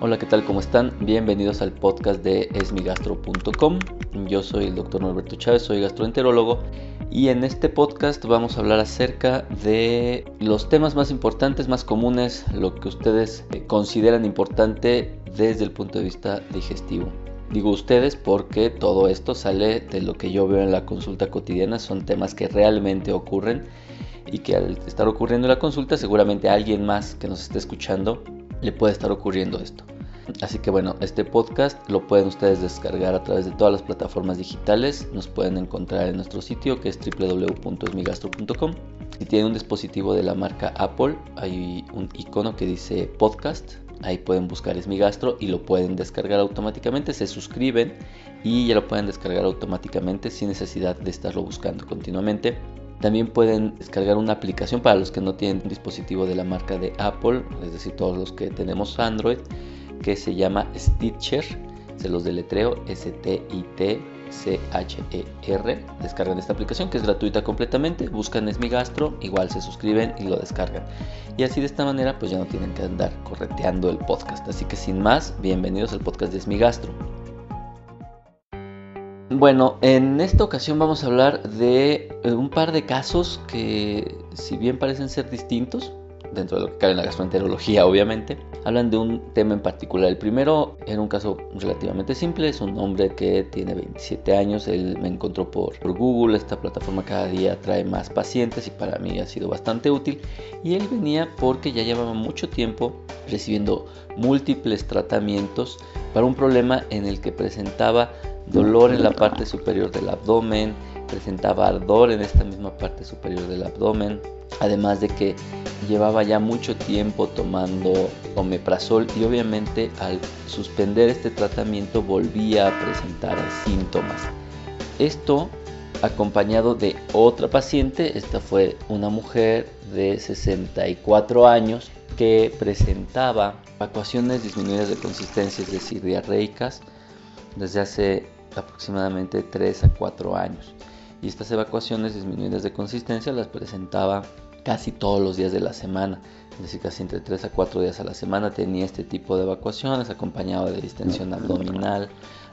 Hola, ¿qué tal? ¿Cómo están? Bienvenidos al podcast de esmigastro.com. Yo soy el doctor Norberto Chávez, soy gastroenterólogo y en este podcast vamos a hablar acerca de los temas más importantes, más comunes, lo que ustedes eh, consideran importante desde el punto de vista digestivo. Digo ustedes porque todo esto sale de lo que yo veo en la consulta cotidiana, son temas que realmente ocurren y que al estar ocurriendo en la consulta seguramente a alguien más que nos esté escuchando le puede estar ocurriendo esto. Así que bueno, este podcast lo pueden ustedes descargar a través de todas las plataformas digitales. Nos pueden encontrar en nuestro sitio que es www.esmigastro.com. Si tienen un dispositivo de la marca Apple, hay un icono que dice podcast. Ahí pueden buscar Esmigastro y lo pueden descargar automáticamente. Se suscriben y ya lo pueden descargar automáticamente sin necesidad de estarlo buscando continuamente. También pueden descargar una aplicación para los que no tienen un dispositivo de la marca de Apple, es decir, todos los que tenemos Android, que se llama Stitcher. Se los deletreo S-T-I-T-C-H-E-R. Descargan esta aplicación que es gratuita completamente. Buscan Esmigastro, igual se suscriben y lo descargan. Y así de esta manera, pues ya no tienen que andar correteando el podcast. Así que sin más, bienvenidos al podcast de Esmigastro. Bueno, en esta ocasión vamos a hablar de eh, un par de casos que, si bien parecen ser distintos, dentro de lo que cabe en la gastroenterología, obviamente, hablan de un tema en particular. El primero era un caso relativamente simple, es un hombre que tiene 27 años, él me encontró por, por, Google, esta plataforma cada día trae más pacientes y para mí ha sido bastante útil. Y él venía porque ya llevaba mucho tiempo recibiendo múltiples tratamientos para un problema en el que presentaba dolor en la parte superior del abdomen, presentaba ardor en esta misma parte superior del abdomen, además de que llevaba ya mucho tiempo tomando omeprazol y obviamente al suspender este tratamiento volvía a presentar síntomas. Esto acompañado de otra paciente, esta fue una mujer de 64 años que presentaba evacuaciones disminuidas de consistencia, es decir, diarreicas, desde hace aproximadamente 3 a 4 años. Y estas evacuaciones disminuidas de consistencia las presentaba casi todos los días de la semana, es decir, casi entre 3 a 4 días a la semana tenía este tipo de evacuaciones, acompañado de distensión abdominal,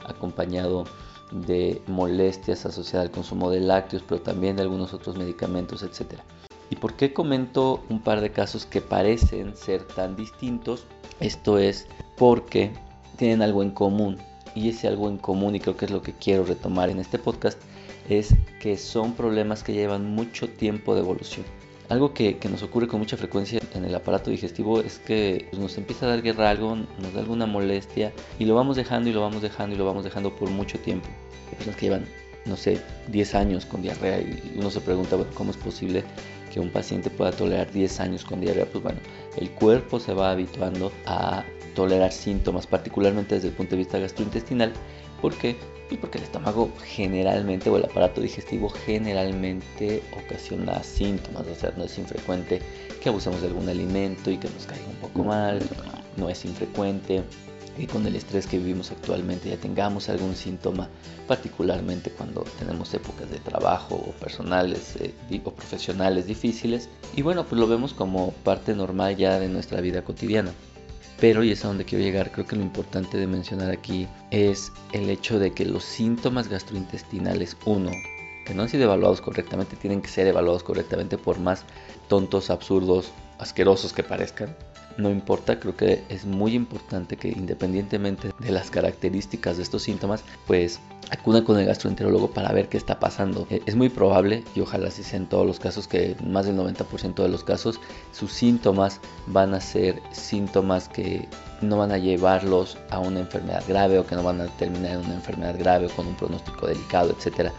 acompañado de molestias asociadas al consumo de lácteos, pero también de algunos otros medicamentos, etc. ¿Y por qué comento un par de casos que parecen ser tan distintos? Esto es porque tienen algo en común y ese algo en común y creo que es lo que quiero retomar en este podcast es que son problemas que llevan mucho tiempo de evolución. Algo que, nos ocurre con mucha frecuencia en el aparato digestivo es que pues, nos empieza a dar guerra algo, nos da alguna molestia y lo vamos dejando y lo vamos dejando y lo vamos dejando por mucho tiempo. Hay personas que llevan, no sé, 10 años con diarrea y uno se pregunta, ¿cómo es posible que un paciente pueda tolerar 10 años con diarrea? Pues bueno, el cuerpo se va habituando a tolerar síntomas, particularmente desde el punto de vista gastrointestinal. ¿Por qué? Pues porque el estómago generalmente o el aparato digestivo generalmente ocasiona síntomas, o sea, no es infrecuente que abusemos de algún alimento y que nos caiga un poco mal, no es infrecuente que con el estrés que vivimos actualmente ya tengamos algún síntoma, particularmente cuando tenemos épocas de trabajo o personales eh, o profesionales difíciles. Y bueno, pues lo vemos como parte normal ya de nuestra vida cotidiana. Pero, y es a donde quiero llegar, creo que lo importante de mencionar aquí es el hecho de que los síntomas gastrointestinales, uno, que no han sido evaluados correctamente, tienen que ser evaluados correctamente por más tontos, absurdos, asquerosos que parezcan no importa, creo que es muy importante que independientemente de las características de estos síntomas, pues acudan con el gastroenterólogo para ver qué está pasando. Eh, es muy probable, y ojalá si sea en todos los casos, que más del 90% de los casos sus síntomas van a ser síntomas que no van a llevarlos a una enfermedad grave o que no van a terminar en una enfermedad grave o con un pronóstico delicado, etcétera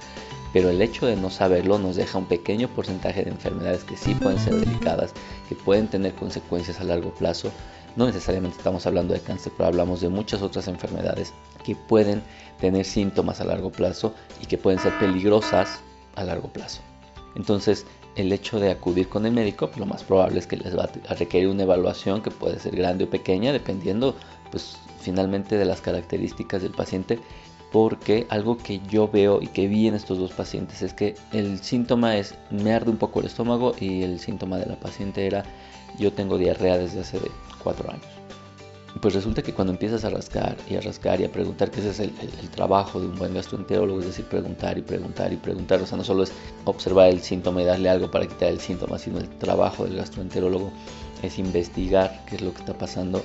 pero el hecho de no saberlo nos deja un pequeño porcentaje de enfermedades que sí pueden ser delicadas, que pueden tener consecuencias a largo plazo. No necesariamente estamos hablando de cáncer, pero hablamos de muchas otras enfermedades que pueden tener síntomas a largo plazo y que pueden ser peligrosas a largo plazo. Entonces, el hecho de acudir con el médico, pues, lo más probable es que les va a requerir una evaluación que puede ser grande o pequeña, dependiendo pues finalmente de las características del paciente porque algo que yo veo y que vi en estos dos pacientes es que el síntoma es me arde un poco el estómago y el síntoma de la paciente era yo tengo diarrea desde hace cuatro años. Pues resulta que cuando empiezas a rascar y a rascar y a preguntar, que ese es el, trabajo de un buen gastroenterólogo, es decir, preguntar y preguntar y preguntar, o sea, no solo es observar el síntoma y darle algo para quitar el síntoma, sino el trabajo del gastroenterólogo es investigar qué es lo que está pasando.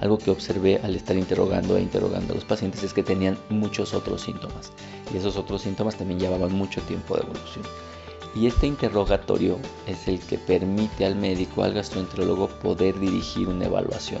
Algo que observé al estar interrogando e interrogando a los pacientes es que tenían muchos otros síntomas y esos otros síntomas también llevaban mucho tiempo de evolución. Y este interrogatorio es el que permite al médico, al gastroenterólogo, poder dirigir una evaluación.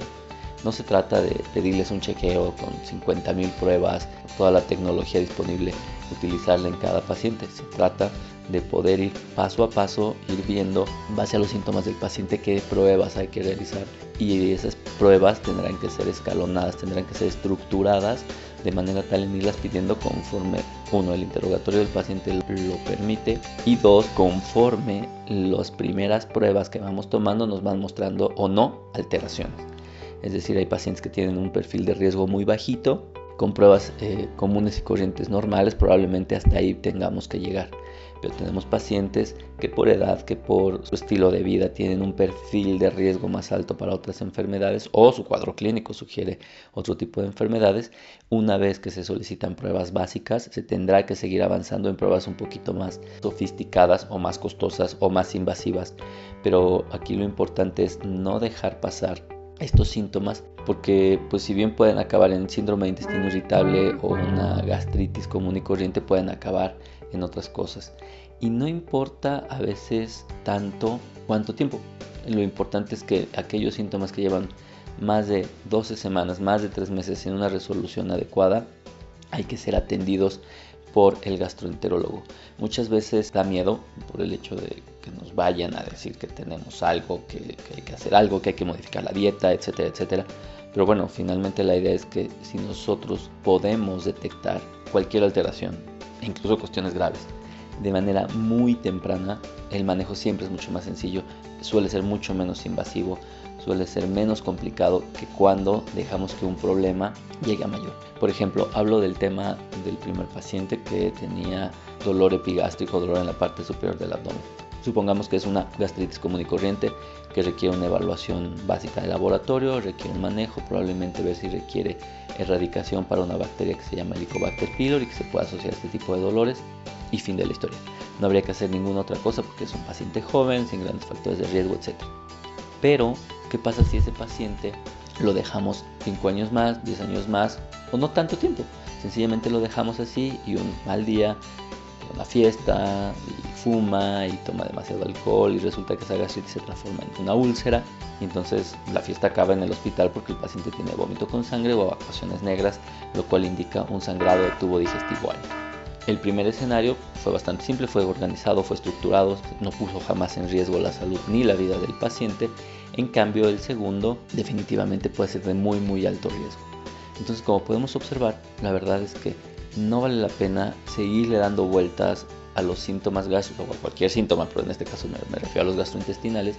No se trata de pedirles un chequeo con 50.000 pruebas, toda la tecnología disponible, utilizarla en cada paciente. Se trata de poder ir paso a paso, ir viendo, base a los síntomas del paciente, qué pruebas hay que realizar. Y esas pruebas tendrán que ser escalonadas, tendrán que ser estructuradas de manera tal en irlas pidiendo conforme, uno, el interrogatorio del paciente lo permite y dos, conforme las primeras pruebas que vamos tomando nos van mostrando o no alteraciones. Es decir, hay pacientes que tienen un perfil de riesgo muy bajito, con pruebas eh, comunes y corrientes normales, probablemente hasta ahí tengamos que llegar pero tenemos pacientes que por edad, que por su estilo de vida tienen un perfil de riesgo más alto para otras enfermedades o su cuadro clínico sugiere otro tipo de enfermedades. Una vez que se solicitan pruebas básicas, se tendrá que seguir avanzando en pruebas un poquito más sofisticadas o más costosas o más invasivas. Pero aquí lo importante es no dejar pasar estos síntomas porque pues si bien pueden acabar en síndrome de intestino irritable o una gastritis común y corriente pueden acabar en otras cosas. Y no importa a veces tanto cuánto tiempo. Lo importante es que aquellos síntomas que llevan más de 12 semanas, más de 3 meses en una resolución adecuada, hay que ser atendidos por el gastroenterólogo. Muchas veces da miedo por el hecho de que nos vayan a decir que tenemos algo, que, hay que hacer algo, que hay que modificar la dieta, etcétera, etcétera. Pero bueno, finalmente la idea es que si nosotros podemos detectar cualquier alteración incluso cuestiones graves. De manera muy temprana, el manejo siempre es mucho más sencillo, suele ser mucho menos invasivo, suele ser menos complicado que cuando dejamos que un problema llegue a mayor. Por ejemplo, hablo del tema del primer paciente que tenía dolor epigástrico, dolor en la parte superior del abdomen. Supongamos que es una gastritis común y corriente que requiere una evaluación básica de laboratorio, requiere un manejo, probablemente ver si requiere erradicación para una bacteria que se llama Helicobacter pylori que se puede asociar a este tipo de dolores y fin de la historia. No habría que hacer ninguna otra cosa porque es un paciente joven, sin grandes factores de riesgo, etc. Pero, ¿qué pasa si ese paciente lo dejamos 5 años más, 10 años más o no tanto tiempo? Sencillamente lo dejamos así y un mal día, una fiesta, y fuma y toma demasiado alcohol y resulta que esa gastritis se transforma en una úlcera y entonces la fiesta acaba en el hospital porque el paciente tiene vómito con sangre o evacuaciones negras, lo cual indica un sangrado de tubo digestivo alto. El primer escenario fue bastante simple, fue organizado, fue estructurado, no puso jamás en riesgo la salud ni la vida del paciente. En cambio, el segundo definitivamente puede ser de muy muy alto riesgo. Entonces, como podemos observar, la verdad es que no vale la pena seguirle dando vueltas a los síntomas gástricos o a cualquier síntoma, pero en este caso me, me, refiero a los gastrointestinales,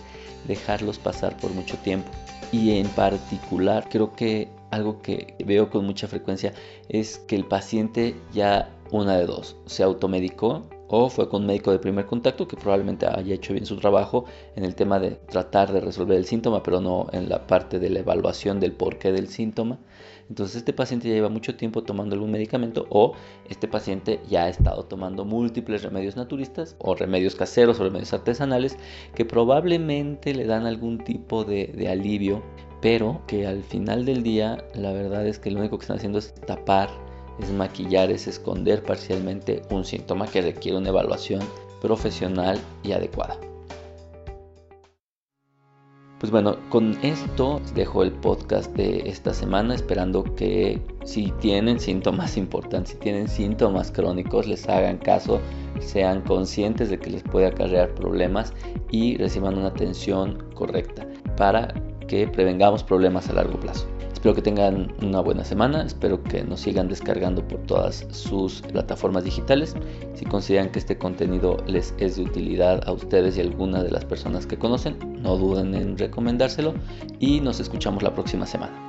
dejarlos pasar por mucho tiempo. Y en particular, creo que algo que veo con mucha frecuencia es que el paciente ya una de dos, se automedicó o fue con un médico de primer contacto que probablemente haya hecho bien su trabajo en el tema de tratar de resolver el síntoma, pero no en la parte de la evaluación del porqué del síntoma. Entonces este paciente ya lleva mucho tiempo tomando algún medicamento o este paciente ya ha estado tomando múltiples remedios naturistas o remedios caseros o remedios artesanales que probablemente le dan algún tipo de, alivio, pero que al final del día la verdad es que lo único que están haciendo es tapar, es maquillar, es esconder parcialmente un síntoma que requiere una evaluación profesional y adecuada. Pues bueno, con esto dejo el podcast de esta semana, esperando que si tienen síntomas importantes, si tienen síntomas crónicos, les hagan caso, sean conscientes de que les puede acarrear problemas y reciban una atención correcta para que prevengamos problemas a largo plazo. Espero que tengan una buena semana, espero que nos sigan descargando por todas sus plataformas digitales. Si consideran que este contenido les es de utilidad a ustedes y a alguna de las personas que conocen, no duden en recomendárselo y nos escuchamos la próxima semana.